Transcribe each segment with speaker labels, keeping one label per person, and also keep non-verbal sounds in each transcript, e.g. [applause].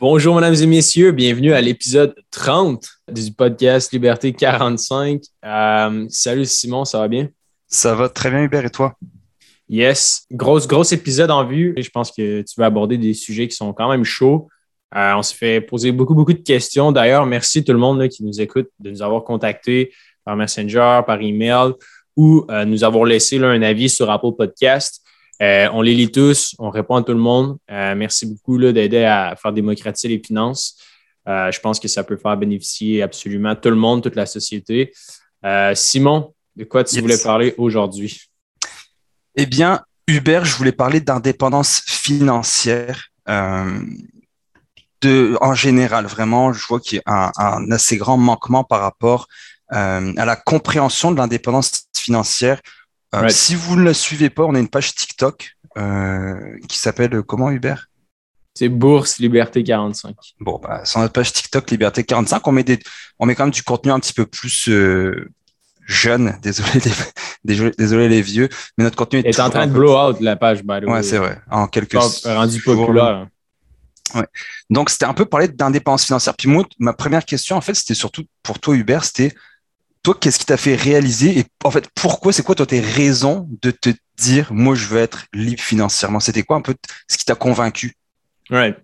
Speaker 1: Bonjour, mesdames et messieurs. Bienvenue à l'épisode 30 du podcast Liberté 45. Euh, salut Simon, ça va bien?
Speaker 2: Ça va très bien, Hubert, et toi?
Speaker 1: Yes. Grosse, gros épisode en vue. Je pense que tu vas aborder des sujets qui sont quand même chauds. Euh, on se fait poser beaucoup, beaucoup de questions. D'ailleurs, merci tout le monde qui nous écoute de nous avoir contactés par Messenger, par email ou euh, nous avoir laissé un avis sur Apple Podcast. Euh, on les lit tous, on répond à tout le monde. Euh, merci beaucoup d'aider à faire démocratiser les finances. Euh, je pense que ça peut faire bénéficier absolument tout le monde, toute la société. Simon, de quoi tu voulais parler aujourd'hui?
Speaker 2: Eh bien, Hubert, je voulais parler d'indépendance financière. De, en général, vraiment, je vois qu'il y a un, assez grand manquement par rapport à la compréhension de l'indépendance financière euh, si vous ne la suivez pas, on a une page TikTok euh, qui s'appelle euh, comment Hubert
Speaker 1: C'est Bourse Liberté 45.
Speaker 2: Bon, bah, sur notre page TikTok Liberté 45, on met, des, on met quand même du contenu un petit peu plus jeune. [laughs] Désolé les, désolé, les vieux, mais notre contenu
Speaker 1: est, est en train de blow out la page. By
Speaker 2: ouais, c'est vrai. En quelques
Speaker 1: rendu populaire.
Speaker 2: Ouais. Donc, c'était un peu parler d'indépendance financière. Puis moi, ma première question, en fait, c'était surtout pour toi, Hubert, c'était toi, qu'est-ce qui t'a fait réaliser et en fait, pourquoi, c'est quoi toi tes raisons de te dire, moi, je veux être libre financièrement? C'était quoi un peu ce qui t'a convaincu?
Speaker 1: Ouais.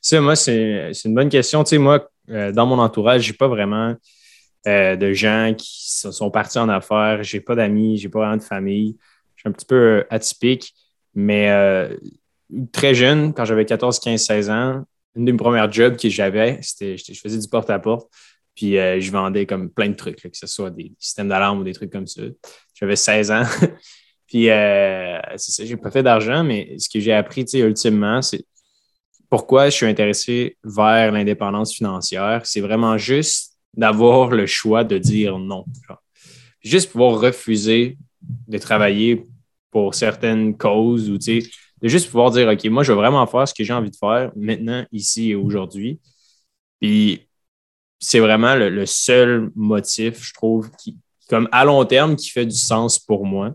Speaker 1: Ça, moi, c'est une bonne question. Tu sais, moi, euh, dans mon entourage, j'ai pas vraiment euh, de gens qui sont partis en affaires. J'ai pas d'amis, j'ai pas vraiment de famille. Je suis un petit peu euh, atypique, mais très jeune, quand j'avais 14, 15, 16 ans, une de mes premières jobs que j'avais, c'était je faisais du porte-à-porte. Puis euh, je vendais comme plein de trucs, que ce soit des systèmes d'alarme ou des trucs comme ça. J'avais 16 ans. [laughs] Puis euh, c'est ça, j'ai pas fait d'argent, mais ce que j'ai appris, ultimement, c'est pourquoi je suis intéressé vers l'indépendance financière. C'est vraiment juste d'avoir le choix de dire non. Juste pouvoir refuser de travailler pour certaines causes ou de juste pouvoir dire OK, moi, je veux vraiment faire ce que j'ai envie de faire maintenant, ici et aujourd'hui. Puis c'est vraiment le, seul motif, je trouve, qui, comme à long terme, qui fait du sens pour moi.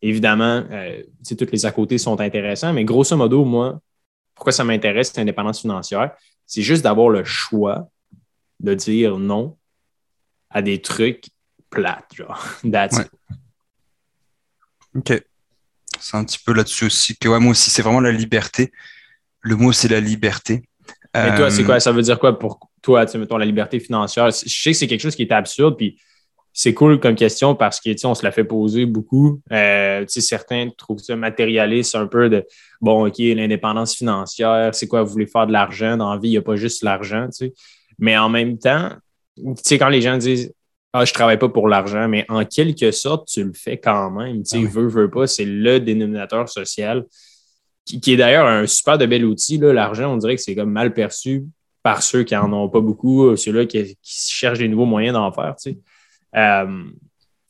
Speaker 1: Évidemment, euh, toutes les à côté sont intéressants, mais grosso modo, moi, pourquoi ça m'intéresse, l'indépendance financière, c'est juste d'avoir le choix de dire non à des trucs plates, genre. [laughs] That's
Speaker 2: OK. C'est un petit peu là-dessus aussi que moi aussi, c'est vraiment la liberté. Le mot, c'est la liberté.
Speaker 1: Mais toi, c'est quoi? Euh, ça veut dire quoi pour toi, tu mettons, la liberté financière? Je sais que c'est quelque chose qui est absurde, puis c'est cool comme question parce que, on se la fait poser beaucoup. Euh, certains trouvent ça matérialiste un peu de, bon, OK, l'indépendance financière, c'est quoi, vous voulez faire de l'argent dans la vie, il n'y a pas juste l'argent, tu sais. Mais en même temps, tu sais, quand les gens disent, ah, je travaille pas pour l'argent, mais en quelque sorte, tu le fais quand même. Tu sais, ah veux, veux pas, c'est le dénominateur social qui, est d'ailleurs un super de bel outil. L'argent, on dirait que c'est comme mal perçu par ceux qui n'en ont pas beaucoup, euh, ceux-là qui, cherchent des nouveaux moyens d'en faire. Euh,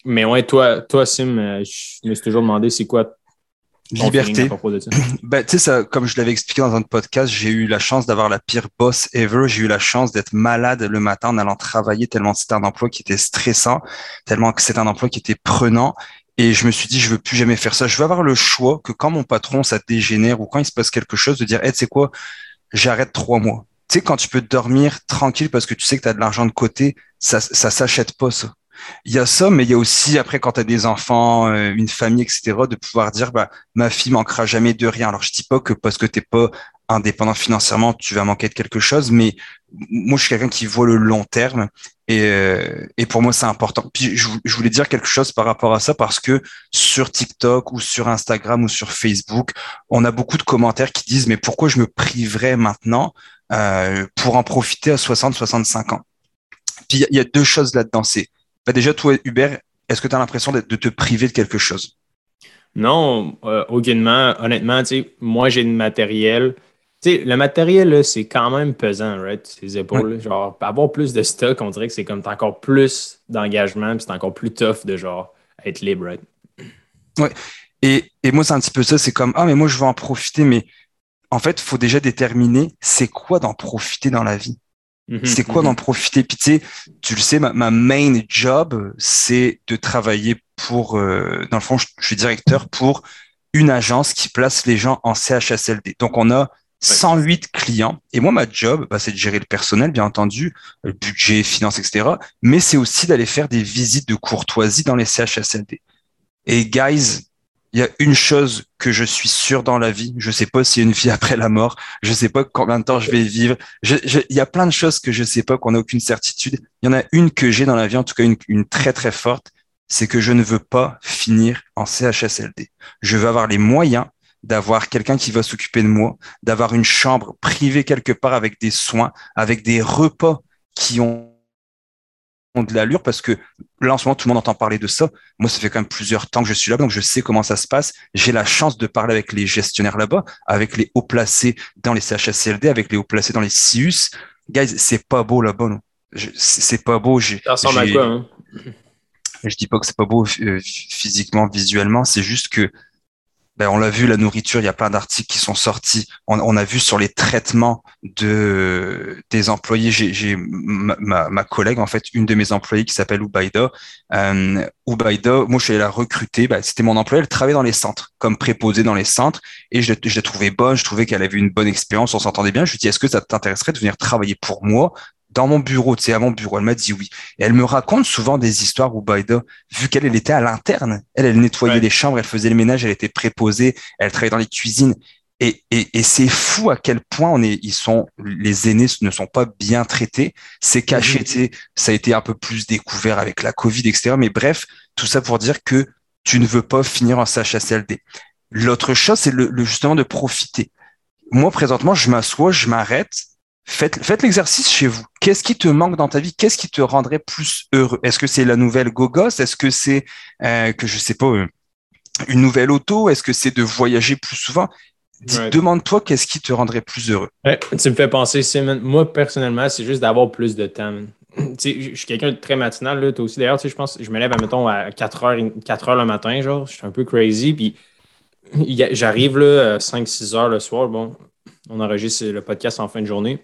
Speaker 1: mais ouais, toi, toi, Sim, euh, je me suis toujours demandé c'est quoi
Speaker 2: Liberté. [clears throat] ben, tu sais, comme je l'avais expliqué dans un podcast, j'ai eu la chance d'avoir la pire boss ever. J'ai eu la chance d'être malade le matin en allant travailler tellement c'était un emploi qui était stressant, tellement que c'était un emploi qui était prenant. Et je me suis dit, je veux plus jamais faire ça. Je veux avoir le choix que quand mon patron, ça dégénère ou quand il se passe quelque chose, de dire, hey, tu sais quoi, j'arrête trois mois. Tu sais, quand tu peux dormir tranquille parce que tu sais que tu as de l'argent de côté, ça, ça s'achète pas, ça. Il y a ça, mais il y a aussi, après, quand tu as des enfants, euh, une famille, etc., de pouvoir dire, bah, ma fille manquera jamais de rien. Alors, je dis pas que parce que t'es pas indépendant financièrement, tu vas manquer de quelque chose, mais moi, je suis quelqu'un qui voit le long terme et, euh, et pour moi, c'est important. Puis, je, je, voulais dire quelque chose par rapport à ça parce que sur TikTok ou sur Instagram ou sur Facebook, on a beaucoup de commentaires qui disent, mais pourquoi je me priverais maintenant euh, pour en profiter à 60, 65 ans? Puis, il y, a deux choses là-dedans. C'est, bah déjà, toi, Hubert, est-ce que tu as l'impression de, de te priver de quelque chose?
Speaker 1: Non, euh, aucunement. Honnêtement, moi, j'ai le matériel le matériel, c'est quand même pesant, right? Ses épaules. Genre, avoir plus de stock, on dirait que c'est comme encore plus d'engagement, puis c'est encore plus tough de genre être libre, right?
Speaker 2: Ouais. Et, et moi, c'est un petit peu ça. C'est comme, ah, mais moi, je veux en profiter, mais en fait, il faut déjà déterminer c'est quoi d'en profiter dans la vie. Mm-hmm, c'est quoi mm-hmm. d'en profiter? Puis tu sais, tu le sais, ma, ma main job, c'est de travailler pour, euh, dans le fond, je, je suis directeur pour une agence qui place les gens en CHSLD. Donc, on a 108 clients. Et moi, ma job, bah, c'est de gérer le personnel, bien entendu, le budget, finances, etc. Mais c'est aussi d'aller faire des visites de courtoisie dans les CHSLD. Et guys, il y a une chose que je suis sûr dans la vie. Je sais pas s'il y a une vie [laughs] après la mort. Je sais pas combien de temps je vais vivre. il y a plein de choses que je sais pas, qu'on n'a aucune certitude. Il y en a une que j'ai dans la vie, en tout cas une, une très très forte, c'est que je ne veux pas finir en CHSLD. Je veux avoir les moyens d'avoir quelqu'un qui va s'occuper de moi, d'avoir une chambre privée quelque part avec des soins, avec des repas qui ont de l'allure parce que là en ce moment tout le monde entend parler de ça. Moi ça fait quand même plusieurs temps que je suis là donc je sais comment ça se passe. J'ai la chance de parler avec les gestionnaires là-bas, avec les hauts placés dans les CHSLD, avec les hauts placés dans les CIUS. Guys, c'est pas beau là-bas. non C'est pas beau.
Speaker 1: Ça ressemble à quoi hein?
Speaker 2: Je dis pas que c'est pas beau euh, physiquement, visuellement, c'est juste que ben, on l'a vu, la nourriture, il y a plein d'articles qui sont sortis. On, a vu sur les traitements de des employés. J'ai ma, collègue, en fait, une de mes employées qui s'appelle Ubaida. Euh, Ubaida, moi, je suis allé la recruter. Ben, C'était mon employée. Elle travaillait dans les centres, comme préposée dans les centres. Et je, l'ai trouvée bonne. Je trouvais qu'elle avait une bonne expérience. On s'entendait bien. Je lui dit, est-ce que ça t'intéresserait de venir travailler pour moi dans mon bureau, tu sais, à mon bureau. Elle m'a dit oui. Et elle me raconte souvent des histoires où Baïda, vu qu'elle elle était à l'interne, elle, elle nettoyait les chambres, elle faisait le ménage, elle était préposée, elle travaillait dans les cuisines. Et, et, et c'est fou à quel point on est, ils sont, les aînés ne sont pas bien traités. C'est caché, mhm. tu sais, ça a été un peu plus découvert avec la Covid, etc. Mais bref, tout ça pour dire que tu ne veux pas finir en CHSLD. L'autre chose, c'est le, le, justement de profiter. Moi, présentement, je m'assois, je m'arrête, Faites, faites l'exercice chez vous. Qu'est-ce qui te manque dans ta vie? Qu'est-ce qui te rendrait plus heureux? Est-ce que c'est la nouvelle Gogos Est-ce que c'est euh, que je sais pas euh, une nouvelle auto? Est-ce que c'est de voyager plus souvent? Demande-toi qu'est-ce qui te rendrait plus heureux.
Speaker 1: tu me fais penser, moi personnellement, c'est juste d'avoir plus de temps. je suis quelqu'un de très matinal, là, toi aussi. D'ailleurs, je pense je me lève, mettons, à 4 heures, 4 heures le matin, genre, je suis un peu crazy, puis j'arrive là, 5-6 heures le soir, bon, on enregistre le podcast en fin de journée.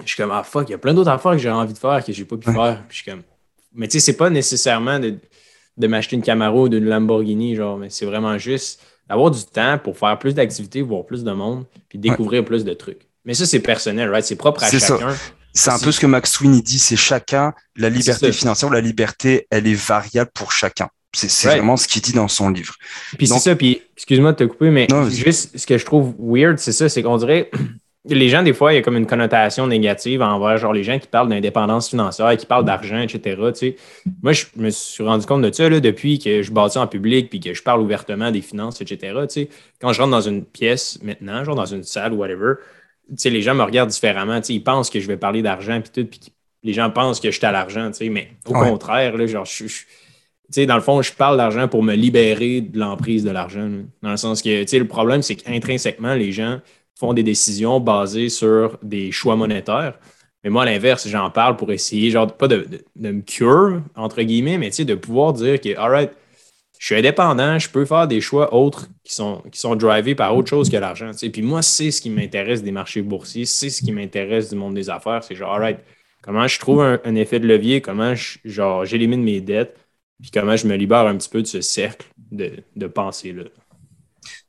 Speaker 1: Je suis comme, ah fuck, il y a plein d'autres affaires que j'ai envie de faire que j'ai pas pu faire. je suis comme, mais tu sais, c'est pas nécessairement de, m'acheter une Camaro ou d'une Lamborghini, genre, mais c'est vraiment juste d'avoir du temps pour faire plus d'activités, voir plus de monde, puis découvrir plus de trucs. Mais ça, c'est personnel, right? C'est propre à chacun.
Speaker 2: C'est un peu ce que Max Sweeney dit, c'est chacun, la liberté financière ou la liberté, elle est variable pour chacun. C'est vraiment ce qu'il dit dans son livre.
Speaker 1: Puis c'est ça, puis excuse-moi de te couper, mais juste ce que je trouve weird, c'est ça, c'est qu'on dirait [clears throat] les gens, des fois, il y a comme une connotation négative envers genre les gens qui parlent d'indépendance financière, qui parlent d'argent, etc. Moi, je me suis rendu compte de ça là, depuis que je bâtis en public puis que je parle ouvertement des finances, etc. Quand je rentre dans une pièce maintenant, genre dans une salle ou whatever, les gens me regardent différemment. Ils pensent que je vais parler d'argent puis tout, puis les gens pensent que je suis à l'argent, mais au contraire, là, genre, je, dans le fond, je parle d'argent pour me libérer de l'emprise de l'argent. Dans le sens que, le problème, c'est qu'intrinsèquement, les gens font des décisions basées sur des choix monétaires. Mais moi, à l'inverse, j'en parle pour essayer, genre, pas de, me cure, entre guillemets, mais de pouvoir dire que, all je suis indépendant, je peux faire des choix autres qui sont, qui sont drivés par autre chose que l'argent. Puis moi, c'est ce qui m'intéresse des marchés boursiers, c'est ce qui m'intéresse du monde des affaires. C'est genre, all comment je trouve un, effet de levier, comment j'élimine mes dettes, puis comment je me libère un petit peu de ce cercle de, de pensée-là.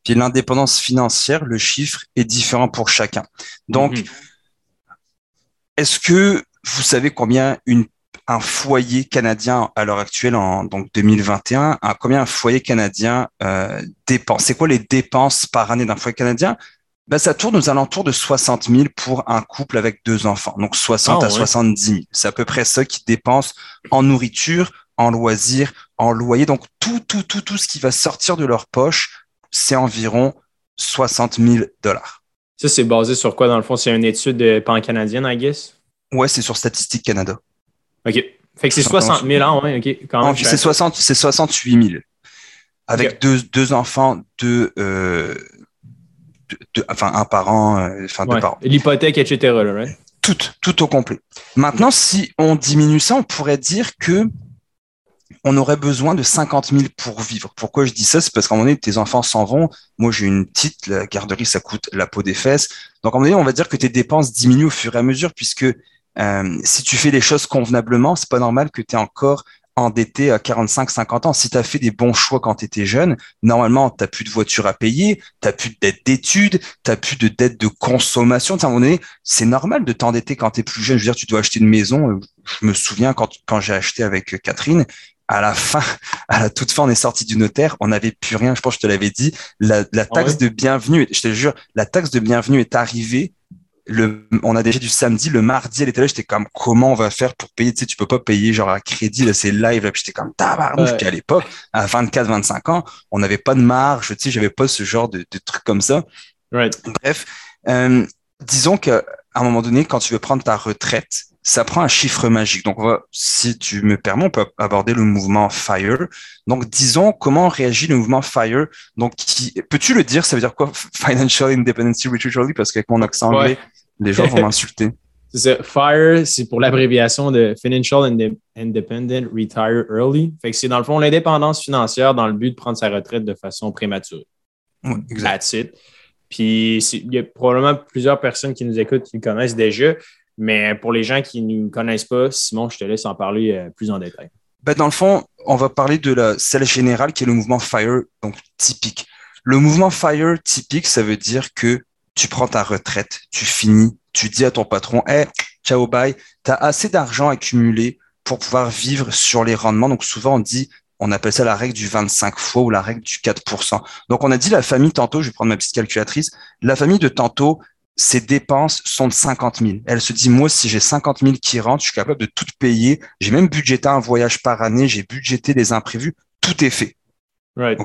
Speaker 2: Puis l'indépendance financière, le chiffre est différent pour chacun. Donc, mhm. est-ce que vous savez combien une, un foyer canadien à l'heure actuelle, en donc 2021, un, combien un foyer canadien euh, dépense? C'est quoi les dépenses par année d'un foyer canadien? Ben, ça tourne aux alentours de 60 000 pour un couple avec deux enfants. Donc 60 ah, à 70 000. C'est à peu près ça qui dépense en nourriture, en loisirs, en loyer. Donc tout, tout, tout, tout ce qui va sortir de leur poche c'est environ 60 000 dollars.
Speaker 1: Ça, c'est basé sur quoi, dans le fond? C'est une étude pan-canadienne, I guess?
Speaker 2: Ouais, c'est sur Statistique Canada.
Speaker 1: OK. Fait que c'est 60 000 ans, ouais, OK.
Speaker 2: C'est 68 000. Avec deux, deux, enfants, deux, euh, enfin, un parent, euh, enfin, deux parents.
Speaker 1: L'hypothèque, etc., là, right?
Speaker 2: Tout, tout au complet. Maintenant, si on diminue ça, on pourrait dire que on aurait besoin de 50 000 pour vivre. Pourquoi je dis ça? C'est parce qu'à un moment donné, tes enfants s'en vont. Moi, j'ai une petite, la garderie, ça coûte la peau des fesses. Donc, à un moment donné, on va dire que tes dépenses diminuent au fur et à mesure, puisque euh, si tu fais les choses convenablement, c'est pas normal que tu encore endetté à 45, 50 ans. Si tu as fait des bons choix quand tu étais jeune, normalement, tu plus de voiture à payer, tu plus de dette d'études, tu plus de dette de consommation. À un moment donné, c'est normal de t'endetter quand tu es plus jeune. Je veux dire, tu dois acheter une maison. Je me souviens quand, quand j'ai acheté avec Catherine, à la fin, à la toute fin, on est sorti du notaire, on n'avait plus rien. Je pense que je te l'avais dit. La, la ah taxe de bienvenue, je te jure, la taxe de bienvenue est arrivée le, on a déjà du samedi, le mardi, elle était là, j'étais comme, comment on va faire pour payer? Tu sais, tu peux pas payer genre à crédit, là, c'est live, là, puis j'étais comme, tabarnouche, ouais. puis à l'époque, à 24, 25 ans, on n'avait pas de marge, tu sais, j'avais pas ce genre de, de trucs comme ça. Bref, euh, disons qu'à un moment donné, quand tu veux prendre ta retraite, ça prend un chiffre magique. Donc, on va, si tu me permets, on peut aborder le mouvement FIRE. Donc, disons comment réagit le mouvement FIRE? Donc, peux-tu le dire? Ça veut dire quoi Financial Independence Retreat Parce qu'avec mon accent anglais, les gens vont [laughs] m'insulter.
Speaker 1: C'est ça. FIRE, c'est pour l'abréviation de Financial Independent Retire Early. Fait que c'est dans le fond l'indépendance financière dans le but de prendre sa retraite de façon prématurée.
Speaker 2: Ouais, exact.
Speaker 1: That's it. Puis il y a probablement plusieurs personnes qui nous écoutent qui le connaissent déjà. Mais pour les gens qui ne connaissent pas, Simon, je te laisse en parler euh, plus en détail.
Speaker 2: Ben dans le fond, on va parler de la celle générale qui est le mouvement FIRE, donc typique. Le mouvement FIRE typique, ça veut dire que tu prends ta retraite, tu finis, tu dis à ton patron, hey, ciao, bye, tu as assez d'argent accumulé pour pouvoir vivre sur les rendements. Donc souvent, on dit, on appelle ça la règle du 25 fois ou la règle du 4%. Donc on a dit la famille tantôt, je vais prendre ma petite calculatrice, la famille de tantôt, ses dépenses sont de 50 000. Elle se dit, moi, si j'ai 50 000 qui rentrent, je suis capable de tout payer. J'ai même budgété un voyage par année, j'ai budgété les imprévus, tout est fait.
Speaker 1: Right,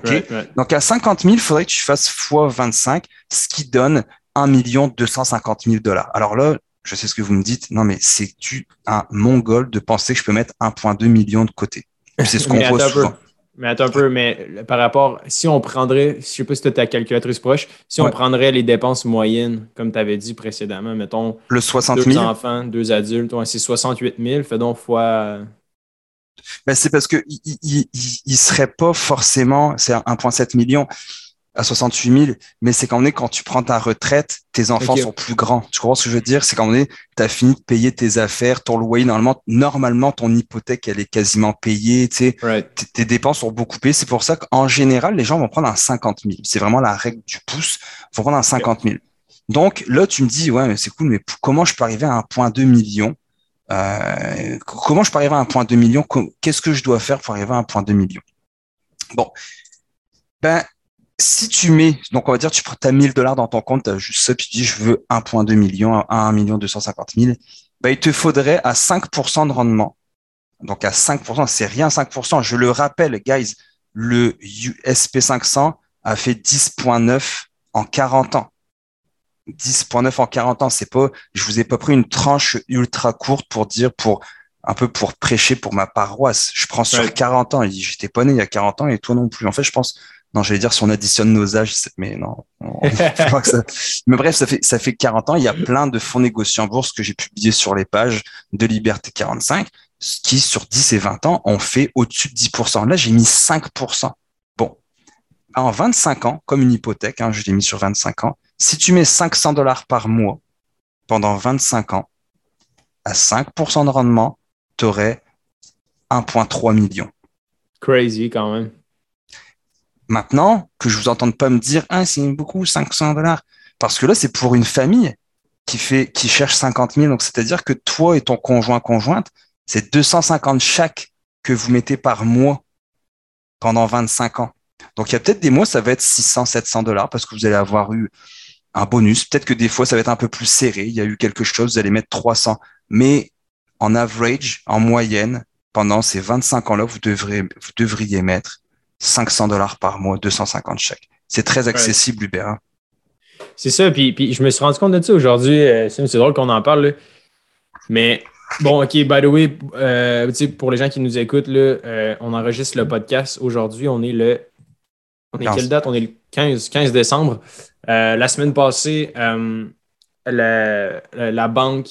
Speaker 2: Donc à 50 000, il faudrait que tu fasses fois 25, ce qui donne 1 250 000 dollars. Alors là, je sais ce que vous me dites. Non, mais c'est tu un mongol de penser que je peux mettre 1,2 million de côté? C'est ce qu'on voit souvent.
Speaker 1: Mais attends un peu, mais par rapport, si on prendrait, je sais pas si tu as ta calculatrice proche, si on prendrait les dépenses moyennes, comme tu avais dit précédemment, mettons.
Speaker 2: Le 60
Speaker 1: 000. Deux enfants, deux adultes, c'est 68 000, fais donc fois.
Speaker 2: Ben, c'est parce qu'il il, il, serait pas forcément, c'est 1,7 million à 68 000, mais c'est quand on est quand tu prends ta retraite, tes enfants sont plus grands. Tu comprends ce que je veux dire? C'est quand on est, tu as fini de payer tes affaires, ton loyer, normalement, normalement, ton hypothèque, elle est quasiment payée, tu sais. Tes dépenses sont beaucoup payées. C'est pour ça qu'en général, les gens vont prendre un 50 000. C'est vraiment la règle du pouce. Ils vont prendre un 50 000. Donc là, tu me dis, ouais, mais c'est cool, mais comment je peux arriver à un point 2 million? Euh, comment je peux arriver à un point 2 million? Qu'est-ce que je dois faire pour arriver à un point 2 million? Bon. Ben, si tu mets, donc on va dire, tu as 1000 dollars dans ton compte, tu as juste ça, puis tu dis, je veux 1,2 million, 1 million 250 000, ben, il te faudrait à 5% de rendement. Donc à 5%, c'est rien 5%. Je le rappelle, guys, le SP500 a fait 10,9 en 40 ans. 10,9 en 40 ans, c'est pas, je vous ai pas pris une tranche ultra courte pour dire, pour un peu pour prêcher pour ma paroisse. Je prends sur 40 ans. J'étais pas né il y a 40 ans et toi non plus. En fait, je pense, non, j'allais dire si on additionne nos âges, mais non. [laughs] [laughs] Mais bref, ça fait, ça fait 40 ans. Il y a plein de fonds négociés en bourse que j'ai publiés sur les pages de Liberté 45 qui, sur 10 et 20 ans, ont fait au-dessus de 10%. Là, j'ai mis 5%. Bon. En 25 ans, comme une hypothèque, hein, je l'ai mis sur 25 ans. Si tu mets 500 dollars par mois pendant 25 ans, à 5% de rendement, tu aurais 1,3 million.
Speaker 1: Crazy quand même.
Speaker 2: Maintenant, que je vous entende pas me dire, ah, c'est beaucoup, 500 dollars. Parce que là, c'est pour une famille qui fait, qui cherche 50 000. Donc, c'est-à-dire que toi et ton conjoint, conjointe, c'est 250 chaque que vous mettez par mois pendant 25 ans. Donc, il y a peut-être des mois, ça va être 600, 700 dollars parce que vous allez avoir eu un bonus. Peut-être que des fois, ça va être un peu plus serré. Il y a eu quelque chose, vous allez mettre 300. Mais en average, en moyenne, pendant ces 25 ans-là, vous, devrez, vous devriez mettre 500 dollars par mois, 250 chèques. C'est très accessible, Uber. Hein.
Speaker 1: C'est ça. Puis, puis, je me suis rendu compte de ça aujourd'hui. Euh, c'est drôle qu'on en parle. Mais bon, OK, by the way, euh, pour les gens qui nous écoutent, là, euh, on enregistre le podcast aujourd'hui. On est le. On est quelle date? On est le 15, 15 décembre. la semaine passée, la, la, Banque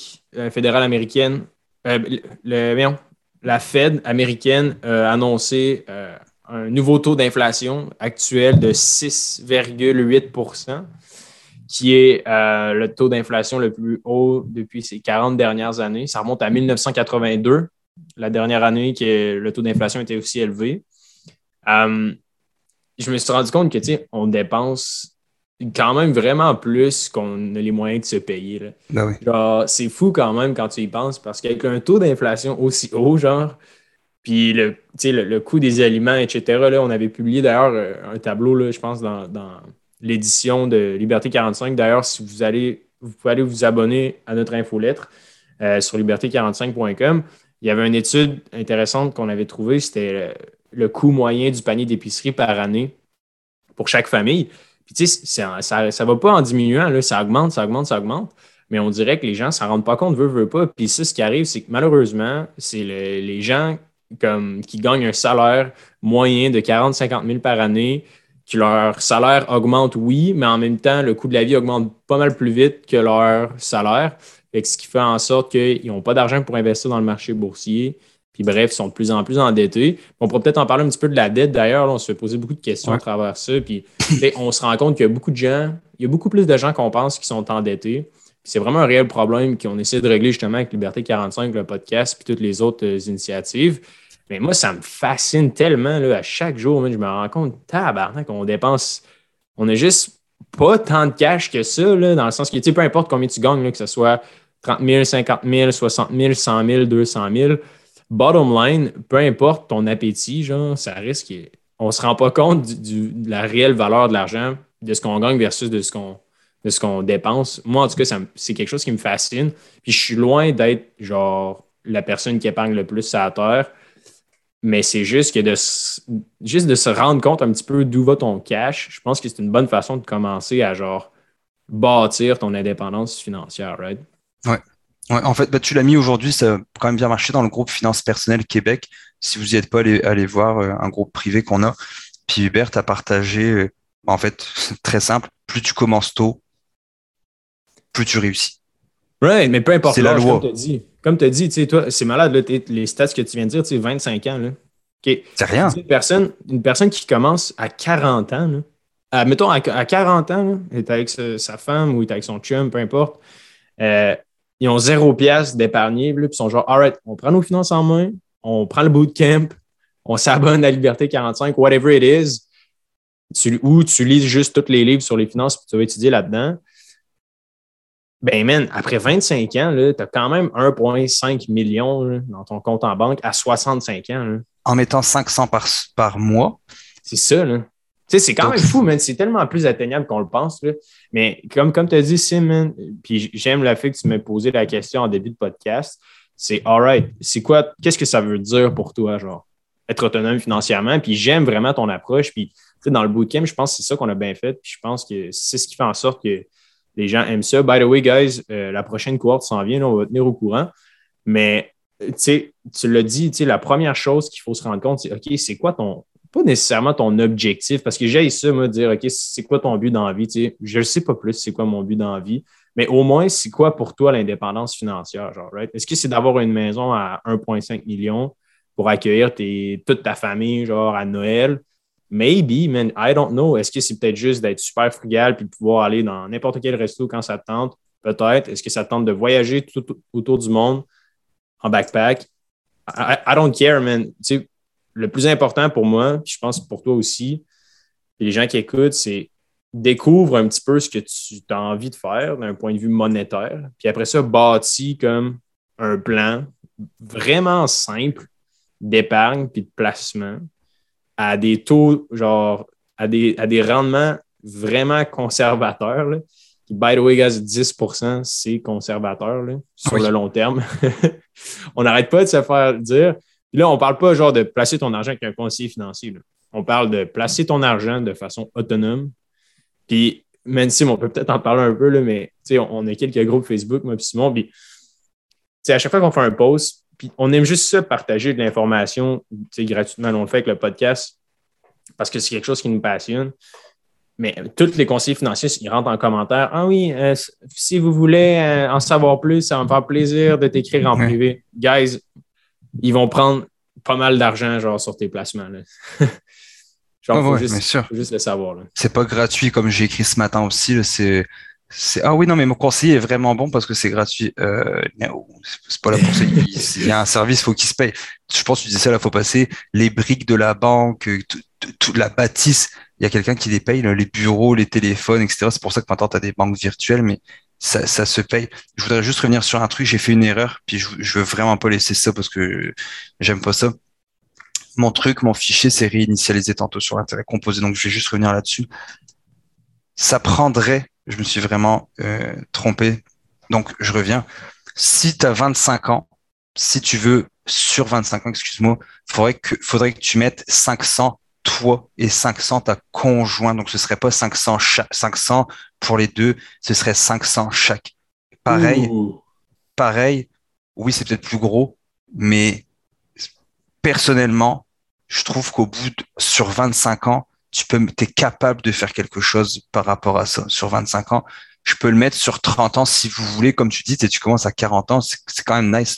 Speaker 1: fédérale américaine, le, la Fed américaine a annoncé un nouveau taux d'inflation actuel de 6,8% qui est euh, le taux d'inflation le plus haut depuis ces 40 dernières années. Ça remonte à 1982. la dernière année que le taux d'inflation était aussi élevé. Euh, je me suis rendu compte que, tu on dépense quand même vraiment plus qu'on a les moyens de se payer.
Speaker 2: Ben
Speaker 1: c'est fou quand même quand tu y penses parce qu'avec un taux d'inflation aussi haut, genre, puis le, coût des aliments, etc., on avait publié d'ailleurs euh, un tableau, je pense, dans, l'édition de Liberté 45. D'ailleurs, si vous allez, vous pouvez vous abonner à notre infolettre euh, sur liberté45.com. Il y avait une étude intéressante qu'on avait trouvée, c'était le coût moyen du panier d'épicerie par année pour chaque famille. Puis tu sais, ça ne va pas en diminuant, ça augmente, ça augmente, ça augmente. Mais on dirait que les gens ne s'en rendent pas compte, veut, veut pas. Puis ça, ce qui arrive, c'est que malheureusement, c'est les gens comme, qui gagnent un salaire moyen de 40-50 000 par année, que leur salaire augmente, oui, mais en même temps, le coût de la vie augmente pas mal plus vite que leur salaire. ce qui fait en sorte qu'ils n'ont pas d'argent pour investir dans le marché boursier. Puis bref, ils sont de plus en plus endettés. On pourrait peut-être en parler un petit peu de la dette d'ailleurs. On se fait poser beaucoup de questions à travers ça. Puis on se rend compte qu'il y a beaucoup de gens, il y a beaucoup plus de gens qu'on pense qui sont endettés. C'est vraiment un réel problème qu'on essaie de régler justement avec Liberté 45, le podcast, puis toutes les autres euh, initiatives. Mais moi, ça me fascine tellement là, à chaque jour. je me rends compte, tabarnak, qu'on dépense. On n'a juste pas tant de cash que ça, là, dans le sens que, tu sais, peu importe combien tu gagnes, que ce soit 30 000, 50 000, 60 000, 100 000, 200 000, bottom line, peu importe ton appétit, genre, ça risque. On ne se rend pas compte de la réelle valeur de l'argent, de ce qu'on gagne versus de ce qu'on de ce qu'on dépense. Moi, en tout cas, c'est quelque chose qui me fascine. Puis je suis loin d'être genre la personne qui épargne le plus à terre. Mais c'est juste que de, juste de se rendre compte un petit peu d'où va ton cash, je pense que c'est une bonne façon de commencer à genre bâtir ton indépendance financière, right?
Speaker 2: Ouais en fait, bah, tu l'as mis aujourd'hui, ça a quand même bien marché dans le groupe Finance Personnelle Québec. Si vous n'y êtes pas, allez, allez voir euh, un groupe privé qu'on a. Puis Hubert a partagé, euh, bah, en fait, [laughs] très simple, plus tu commences tôt, plus tu réussis.
Speaker 1: Oui, mais peu importe c'est la loi. Comme tu as dit, tu toi, c'est malade, les stats que tu viens de dire, tu sais, 25 ans. Là.
Speaker 2: C'est rien.
Speaker 1: Une personne, une personne qui commence à 40 ans, là, mettons à, 40 ans, elle est avec sa, femme ou est avec son chum, peu importe. Euh, ils ont zéro pièce d'épargner, puis ils sont genre, alright, on prend nos finances en main, on prend le bootcamp, on s'abonne à Liberté 45, whatever it is, ou tu lis juste tous les livres sur les finances, puis tu vas étudier là-dedans. Ben, man, après 25 ans, tu as quand même 1,5 million dans ton compte en banque à 65 ans.
Speaker 2: En mettant 500 par, par mois.
Speaker 1: C'est ça, là sais, c'est quand même fou, man. C'est tellement plus atteignable qu'on le pense. Mais comme, comme tu as dit, Simon, puis j'aime le fait que tu m'aies posé la question en début de podcast. C'est all right. C'est quoi, qu'est-ce que ça veut dire pour toi, genre, être autonome financièrement? Puis j'aime vraiment ton approche. Puis dans le bootcamp, je pense que c'est ça qu'on a bien fait. Puis je pense que c'est ce qui fait en sorte que les gens aiment ça. By the way, guys, euh, la prochaine cohorte s'en vient, on va tenir au courant. Mais tu l'as dit, la première chose qu'il faut se rendre compte, c'est OK, c'est quoi ton, pas nécessairement ton objectif, parce que j'ai ça, moi, dire, OK, c'est quoi ton but dans la vie? je ne sais pas plus c'est quoi mon but dans la vie, mais au moins, c'est quoi pour toi l'indépendance financière? Genre, right? Est-ce que c'est d'avoir une maison à 1,5 million pour accueillir toute ta famille, genre, à Noël? Maybe, man, I don't know. Est-ce que c'est peut-être juste d'être super frugal puis pouvoir aller dans n'importe quel resto quand ça te tente? Peut-être. Est-ce que ça te tente de voyager tout, autour du monde en backpack? I, don't care, man. Tu sais, le plus important pour moi, puis je pense pour toi aussi, les gens qui écoutent, c'est découvre un petit peu ce que tu as envie de faire d'un point de vue monétaire, puis après ça, bâtis comme un plan vraiment simple d'épargne puis de placement à des taux, genre, à des, à des rendements vraiment conservateurs. Qui, by the way, guys, 10% c'est conservateur sur le long terme. [laughs] On n'arrête pas de se faire dire là, on ne parle pas genre de placer ton argent avec un conseiller financier. On parle de placer ton argent de façon autonome. Puis, même si on peut peut-être en parler un peu, là, mais on, on a quelques groupes Facebook, moi et Simon. Puis, à chaque fois qu'on fait un post, puis on aime juste ça, partager de l'information gratuitement. On le fait avec le podcast parce que c'est quelque chose qui nous passionne. Mais tous les conseillers financiers, ils rentrent en commentaire. Ah oui, euh, si vous voulez euh, en savoir plus, ça va me faire plaisir de t'écrire en privé. Guys, ils vont prendre pas mal d'argent genre sur tes placements. Là. [laughs] genre, faut, juste, juste, le savoir.
Speaker 2: C'est pas gratuit comme j'ai écrit ce matin aussi. C'est Ah oui, non, mais mon conseiller est vraiment bon parce que c'est gratuit. Euh, c'est pas là pour ça. [laughs] Il y a un service, faut qu'il se paye. Je pense que tu disais ça, là, faut passer les briques de la banque, toute la bâtisse. Il y a quelqu'un qui les paye, les bureaux, les téléphones, etc. C'est pour ça que maintenant, tu as des banques virtuelles, mais ça, ça, se paye. Je voudrais juste revenir sur un truc. J'ai fait une erreur, puis je, je veux vraiment pas laisser ça parce que j'aime pas ça. Mon truc, mon fichier s'est réinitialisé tantôt sur l'intérêt composé, donc je vais juste revenir là-dessus. Ça prendrait je me suis vraiment euh, trompé. Donc, je reviens. Si tu as 25 ans, si tu veux, sur 25 ans, excuse-moi, faudrait que, faudrait que tu mettes 500 toi et 500 ta conjoint. Donc, ce serait pas 500 chaque, 500 pour les deux, ce serait 500 chaque. Pareil, pareil. Oui, c'est peut-être plus gros, mais personnellement, je trouve qu'au bout de, sur 25 ans, tu peux, es capable de faire quelque chose par rapport à ça. Sur 25 ans, je peux le mettre sur 30 ans si vous voulez, comme tu dis, et tu commences à 40 ans, c'est quand même nice.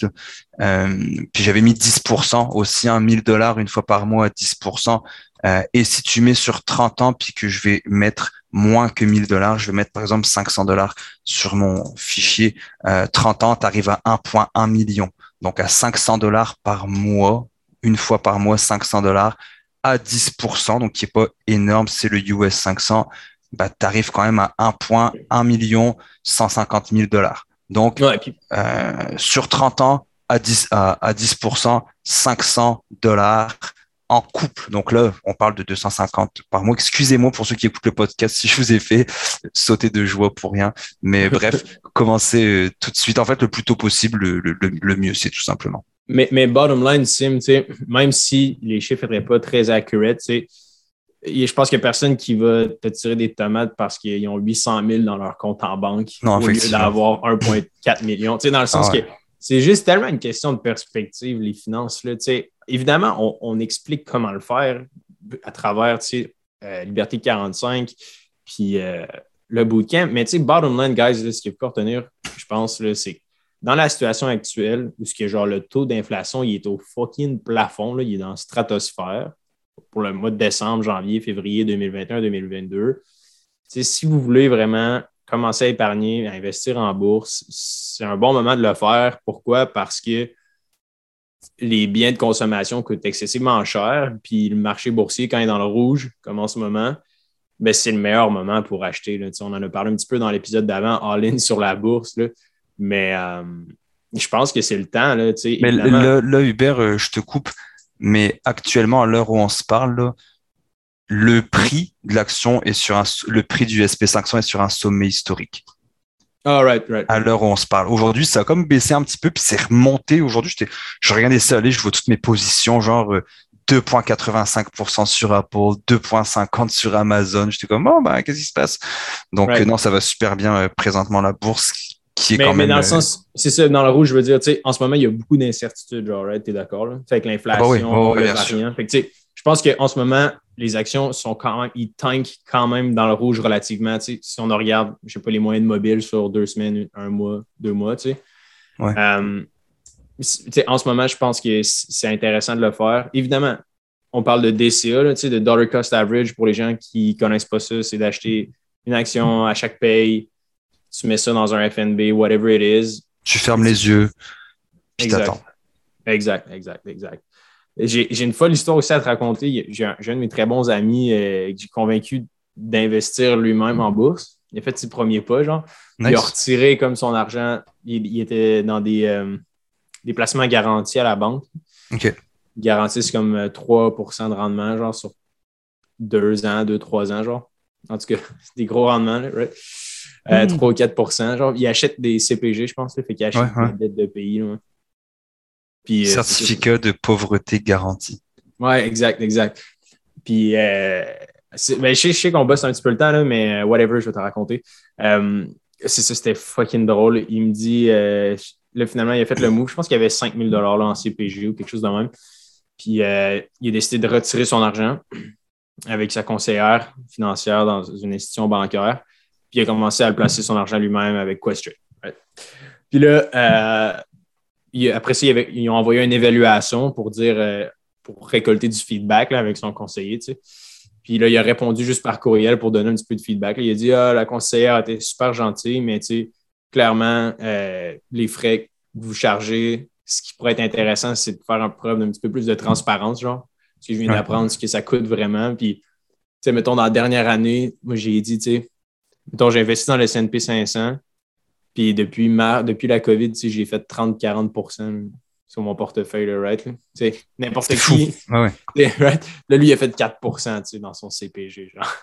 Speaker 2: Euh, puis j'avais mis 10% aussi, un 1000 dollars une fois par mois à 10%. Euh, et si tu mets sur 30 ans, puis que je vais mettre moins que 1000 dollars, je vais mettre par exemple 500 dollars sur mon fichier. Euh, 30 ans, tu arrives à 1.1 million. Donc à 500 dollars par mois, une fois par mois, 500 dollars à 10%, donc qui est pas énorme, c'est le US 500, bah, tu arrives quand même à 1,1 million 150 000 dollars. Donc, euh, sur 30 ans, à 10, à, 10%, 500 dollars en couple. Donc là, on parle de 250 par mois. Excusez-moi pour ceux qui écoutent le podcast si je vous ai fait sauter de joie pour rien. Mais [laughs] bref, commencez euh, tout de suite. En fait, le plus tôt possible, le, le mieux, c'est tout simplement.
Speaker 1: Mais, mais bottom line, Sim, même si les chiffres n'étaient pas très accurate, je pense qu'il n'y a personne qui va te tirer des tomates parce qu'ils ont 800 000 dans leur compte en banque au lieu d'avoir 1,4 million. Dans le sens ah que c'est juste tellement une question de perspective, les finances. Là, évidemment, on, on, explique comment le faire à travers euh, Liberté 45 puis euh, le bootcamp. Mais bottom line, guys, ce qu'il faut retenir, je pense, c'est dans la situation actuelle, où ce genre le taux d'inflation il est au fucking plafond, là, il est dans la stratosphère pour le mois de décembre, janvier, février 2021-2022. Si vous voulez vraiment commencer à épargner, à investir en bourse, c'est un bon moment de le faire. Pourquoi? Parce que les biens de consommation coûtent excessivement cher, puis le marché boursier, quand il est dans le rouge, comme en ce moment, ben, c'est le meilleur moment pour acheter. Là. On en a parlé un petit peu dans l'épisode d'avant, all-in sur la bourse. Là. Mais euh, je pense que c'est le temps. Là,
Speaker 2: mais là, Hubert, euh, je te coupe. Mais actuellement, à l'heure où on se parle, le prix de l'action est sur un, le prix du SP500 est sur un sommet historique.
Speaker 1: Ah, right, right.
Speaker 2: À l'heure où on se parle. Aujourd'hui, ça a comme baissé un petit peu, puis c'est remonté. Aujourd'hui, je regardais ça aller, je vois toutes mes positions, genre 2,85% euh, sur Apple, 2,50% sur Amazon. J'étais comme, oh, ben, qu'est-ce qui se passe? Donc, non, ça va super bien présentement la bourse
Speaker 1: mais, dans le euh, sens, c'est ça, dans le rouge, je veux dire, tu sais, en ce moment, il y a beaucoup d'incertitudes, genre, right? t'es d'accord, là? Fait que l'inflation, ah bah le Fait que, tu sais, je pense qu'en ce moment, les actions sont quand même, ils tankent quand même dans le rouge relativement. Tu sais, si on regarde, je sais pas, les moyennes mobiles sur deux semaines, un mois, deux mois, tu sais.
Speaker 2: Ouais.
Speaker 1: Euh, en ce moment, je pense que c'est intéressant de le faire. Évidemment, on parle de DCA, là, de Dollar Cost Average pour les gens qui ne connaissent pas ça, c'est d'acheter une action à chaque paye tu mets ça dans un FNB, whatever it is.
Speaker 2: Tu fermes les yeux, puis t'attends.
Speaker 1: Exact, exact, exact. J'ai une folle histoire aussi à te raconter. J'ai un, un, de mes très bons amis euh, que j'ai convaincu d'investir lui-même en bourse. Il a fait ses premiers pas, genre. Il a retiré comme son argent. Il, était dans des, euh, des, placements garantis à la banque.
Speaker 2: OK.
Speaker 1: Ils garantissent comme 3% euh, de rendement, genre, sur deux ans, deux, trois ans, genre. En tout cas, [laughs] c'est des gros rendements, là, right? 3 euh, hmm. ou 4 Genre, ils achètent des CPG, je pense. Là, fait qu'ils achètent des dettes de pays.
Speaker 2: Puis, euh, Certificat de pauvreté garanti.
Speaker 1: Oui, exact, exact. Puis, euh, ben, je sais, qu'on bosse un petit peu le temps, là, mais whatever, je vais te raconter. c'est ça, c'était fucking drôle. Il me dit, là, finalement, il a fait le move. Je pense qu'il y avait 5000 là en CPG ou quelque chose de même. Puis, il a décidé de retirer son argent avec sa conseillère financière dans une institution bancaire. Puis il a commencé à le placer son argent lui-même avec Questrade. Puis là, euh, après ça, ils ont envoyé une évaluation pour dire, euh, pour récolter du feedback avec son conseiller. Tu sais. Puis là, il a répondu juste par courriel pour donner un petit peu de feedback. il a dit Ah, la conseillère a été super gentille, mais tu sais, clairement, euh, les frais que vous chargez, ce qui pourrait être intéressant, c'est de faire un preuve d'un petit peu plus de transparence, genre. Parce que je viens d'apprendre ce que ça coûte vraiment. Puis, tu sais, mettons, dans la dernière année, moi, j'ai dit, tu sais, mettons, j'ai investi dans le S&P 500. Puis depuis, depuis la COVID, tu sais, j'ai fait 30-40% sur mon portefeuille, right? sais, N'importe qui. [laughs]
Speaker 2: Ouais,
Speaker 1: right? Là, lui, il a fait 4% dans son CPG. Genre.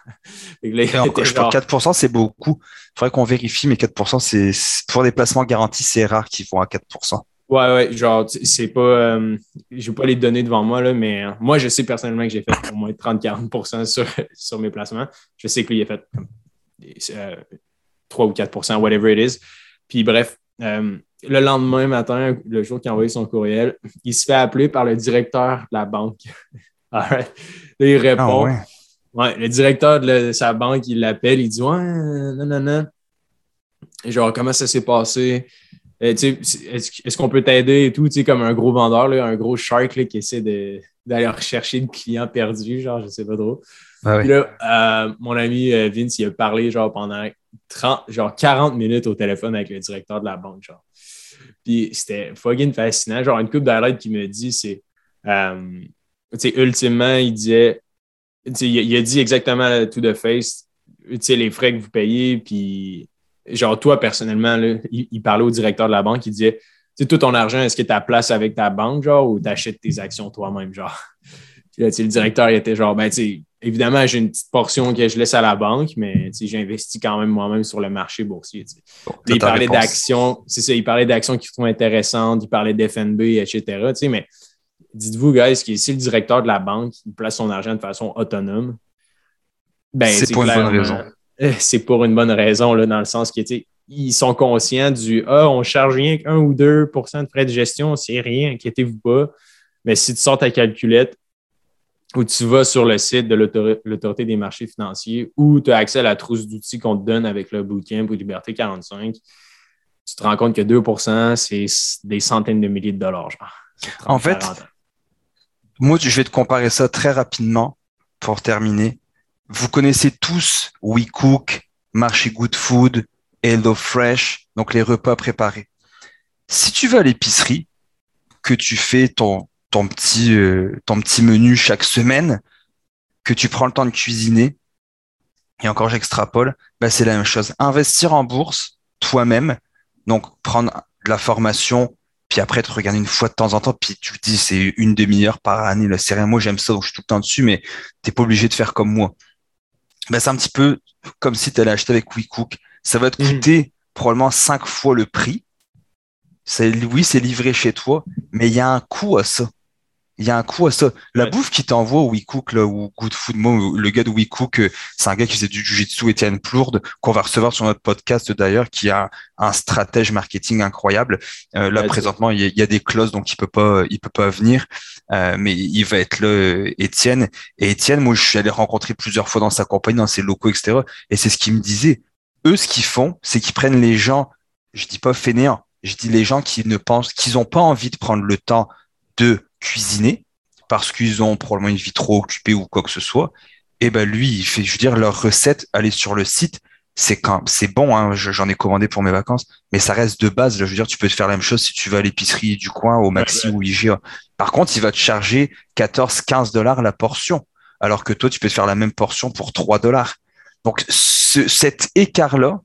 Speaker 1: [laughs]
Speaker 2: je crois que 4% c'est beaucoup. Il faudrait qu'on vérifie, mais 4 c'est pour des placements garantis, c'est rare qu'ils vont à 4
Speaker 1: Ouais, ouais, genre, c'est pas. Euh, je vais pas les donner devant moi, là, mais euh, moi, je sais personnellement que j'ai fait au moins 30-40 sur, [laughs] sur mes placements. Je sais que lui, il a fait comme, 3 euh, ou 4% whatever it is. Puis bref, le lendemain matin, le jour qu'il a envoyé son courriel, il se fait appeler par le directeur de la banque. [laughs] Là, il répond. Ah ouais. le directeur de, sa banque, il l'appelle, il dit Ouais, non, non, non. Genre, comment ça s'est passé? Euh, est-ce qu'on peut t'aider et tout, comme un gros vendeur, là, un gros shark qui essaie d'aller rechercher le client perdu, genre, je sais pas trop.
Speaker 2: Puis
Speaker 1: là, euh, mon ami euh, Vince, il a parlé genre pendant 30, genre 40 minutes au téléphone avec le directeur de la banque, genre. Puis c'était fucking fascinant. Genre, une coupe d'highlights qui me dit, c'est, euh, tu sais, ultimement, il disait, il, il a dit exactement to the face, tu sais, les frais que vous payez, puis genre, toi, personnellement, il, parlait au directeur de la banque, il disait, tu sais, tout ton argent, est-ce que tu as place avec ta banque, genre, ou tu achètes tes actions toi-même, genre? [laughs] Puis là, le directeur, il était genre, ben, tu sais, évidemment, j'ai une petite portion que je laisse à la banque, mais j'investis quand même moi-même sur le marché boursier. il parlait d'actions, c'est ça, il parlait d'actions qui sont intéressantes, il parlait d'FNB, etc. Mais dites-vous, guys, que si le directeur de la banque il place son argent de façon autonome,
Speaker 2: ben, c'est pour une bonne raison. [laughs]
Speaker 1: C'est pour une bonne raison, là, dans le sens qu'ils sont conscients du Ah, on charge rien qu'un ou 2% de frais de gestion, c'est rien, inquiétez-vous pas. Mais si tu sors ta calculette, où tu vas sur le site de l'Autorité des marchés financiers où tu as accès à la trousse d'outils qu'on te donne avec le Bootcamp ou Liberté 45, tu te rends compte que 2% c'est des centaines de milliers de dollars.
Speaker 2: En fait, moi, je vais te comparer ça très rapidement pour terminer. Vous connaissez tous WeCook, Marché Good Food, Hello Fresh, donc les repas préparés. Si tu vas à l'épicerie, que tu fais ton, ton petit, euh, ton petit menu chaque semaine, que tu prends le temps de cuisiner, et encore j'extrapole, bah, c'est la même chose. Investir en bourse toi-même, donc prendre de la formation, puis après te regarder une fois de temps en temps, puis tu te dis c'est une demi-heure par année, c'est rien, moi j'aime ça, donc je suis tout le temps dessus, mais tu n'es pas obligé de faire comme moi. Bah, c'est un petit peu comme si tu allais acheter avec WeCook. Ça va te mmh. coûter probablement cinq fois le prix. Oui, c'est livré chez toi, mais il y a un coût à ça il y a un coup à ça. La bouffe qui t'envoie au WeCook, là, ou Good Food, moi, le gars de WeCook, euh, c'est un gars qui faisait du Jiu-Jitsu, Étienne Plourde, qu'on va recevoir sur notre podcast d'ailleurs, qui a un stratège marketing incroyable. Euh, là, présentement, il y, a, des clauses, donc il peut pas, il peut pas venir, euh, mais il va être là, Étienne. Et Étienne, moi, je suis allé rencontrer plusieurs fois dans sa compagnie, dans ses locaux, etc. Et c'est ce qu'il me disait. Eux, ce qu'ils font, c'est qu'ils prennent les gens, je dis pas fainéants, je dis les gens qui ne pensent, qu'ils n'ont pas envie de prendre le temps de cuisiner parce qu'ils ont probablement une vie trop occupée ou quoi que ce soit. Et ben lui, il fait, je veux dire, leur recette, aller sur le site, c'est quand c'est bon, hein, j'en ai commandé pour mes vacances, mais ça reste de base. je veux dire, tu peux te faire la même chose si tu vas à l'épicerie du coin, au Maxi ou IGA. Par contre, il va te charger 14, 15 dollars la portion, alors que toi, tu peux te faire la même portion pour 3 dollars. Donc, cet écart-là,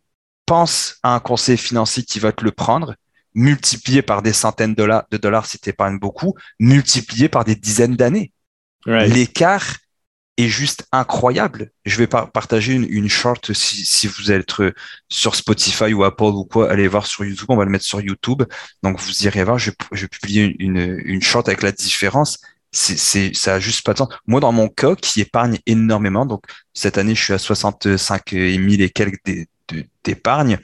Speaker 2: pense à un conseiller financier qui va te le prendre multiplié par des centaines de dollars, de dollars si tu épargnes beaucoup, multiplié par des dizaines d'années. L'écart est juste incroyable. Je vais partager une, une short si, si, vous êtes sur Spotify ou Apple ou quoi, allez voir sur YouTube, on va le mettre sur YouTube. Donc vous irez voir, je, je vais publier une, une short avec la différence. C'est, ça a juste pas de sens. Moi, dans mon cas, qui épargne énormément, donc cette année, je suis à 65 000 et quelques d'épargne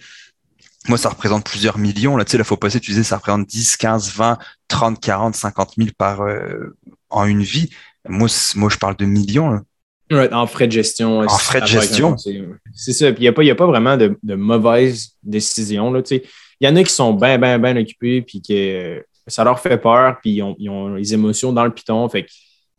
Speaker 2: moi, ça représente plusieurs millions. Là, tu sais, fois passée, tu disais, ça représente 10, 15, 20, 30, 40, 50 000 par, euh, en une vie. Moi, moi, je parle de millions.
Speaker 1: en frais de gestion.
Speaker 2: En frais de gestion.
Speaker 1: C'est ça. Puis il n'y a, pas, a pas vraiment de, de mauvaises décisions. Là, tu sais. Il y en a qui sont bien, bien, bien occupés, puis que ça leur fait peur, puis ils ont, ils ont les émotions dans le piton. Fait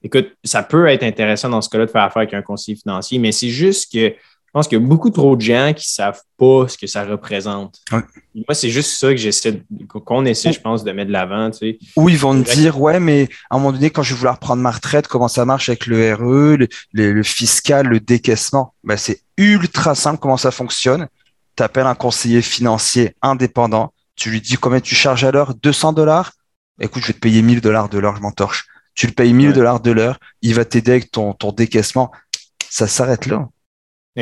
Speaker 1: écoute, ça peut être intéressant dans ce cas-là de faire affaire avec un conseiller financier, mais c'est juste que je pense qu'il y a beaucoup trop de gens qui ne savent pas ce que ça représente. Moi, c'est juste ça que j'essaie, qu'on essaie, je pense, de mettre de l'avant. Tu sais.
Speaker 2: Ou ils vont me dire, ouais, mais à un moment donné, quand je vais vouloir prendre ma retraite, comment ça marche avec le RE, le, fiscal, le décaissement? Ben, C'est ultra simple comment ça fonctionne. Tu appelles un conseiller financier indépendant, tu lui dis combien tu charges à l'heure? 200 dollars? Écoute, je vais te payer 1000 dollars de l'heure, je m'entorche. Tu le payes 1000 dollars de l'heure, il va t'aider avec ton, ton décaissement. Ça s'arrête là.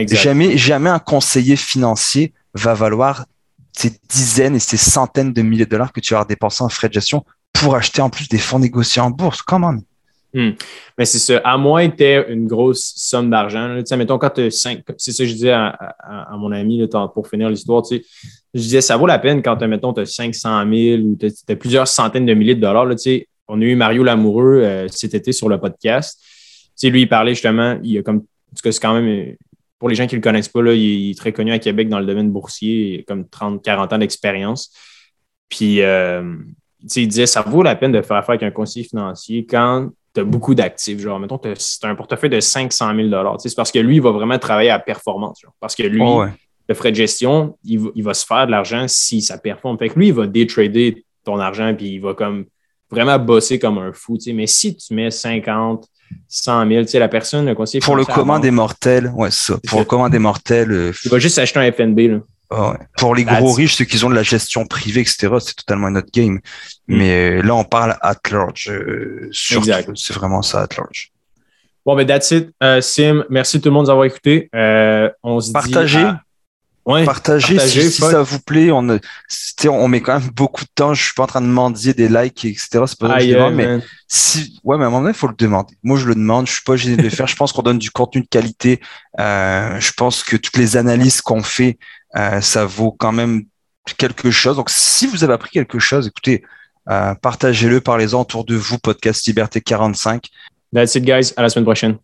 Speaker 2: Jamais, jamais un conseiller financier va valoir ces dizaines et ces centaines de milliers de dollars que tu vas dépenser en frais de gestion pour acheter en plus des fonds négociés en bourse. Comment
Speaker 1: hmm. Mais c'est ça. À moins que tu aies une grosse somme d'argent, mettons quand tu as 5, c'est ça que je disais à, mon ami pour finir l'histoire, je disais ça vaut la peine quand mettons, tu as 500 000 ou tu as, plusieurs centaines de milliers de dollars. Là, on a eu Mario Lamoureux euh, cet été sur le podcast. lui, il parlait justement, il a comme, en tout cas, c'est quand même pour les gens qui ne le connaissent pas, là, il, est très connu à Québec dans le domaine boursier, il a comme 30-40 ans d'expérience. Puis, euh, il disait, ça vaut la peine de faire affaire avec un conseiller financier quand tu as beaucoup d'actifs. Genre, mettons, c'est un portefeuille de 500 000 C'est parce que lui, il va vraiment travailler à performance. parce que lui, oh, le frais de gestion, il va, se faire de l'argent si ça performe. Fait que lui, il va détrader ton argent, puis il va comme vraiment bosser comme un fou. Mais si tu mets 50, 100 000. Tu sais, la personne, le conseiller
Speaker 2: Pour le commun des mortels, ouais, ça. Pour le commun des mortels. Euh,
Speaker 1: il va juste acheter un FNB. Là.
Speaker 2: Ah Pour les gros riches, ceux qui ont de la gestion privée, etc., c'est totalement notre game. Mm. Mais euh, là, on parle at large. Euh, c'est vraiment ça, at large.
Speaker 1: Bon, ben, that's it. Sim, merci tout le monde d'avoir écouté. on se
Speaker 2: Partagez. Dit partagez, si, ça vous plaît. On, on met quand même beaucoup de temps. Je suis pas en train de mendier des likes, etc. C'est pas ça que je demande, mais si, ouais, mais à un moment donné, il faut le demander. Moi, je le demande. Je suis pas gêné de le faire. Je pense qu'on donne du contenu de qualité. Euh, je pense que toutes les analyses qu'on fait, euh, ça vaut quand même quelque chose. Donc, si vous avez appris quelque chose, écoutez, euh, partagez-le, parlez-en autour de vous. Podcast Liberté 45.
Speaker 1: That's it, guys. À la semaine prochaine.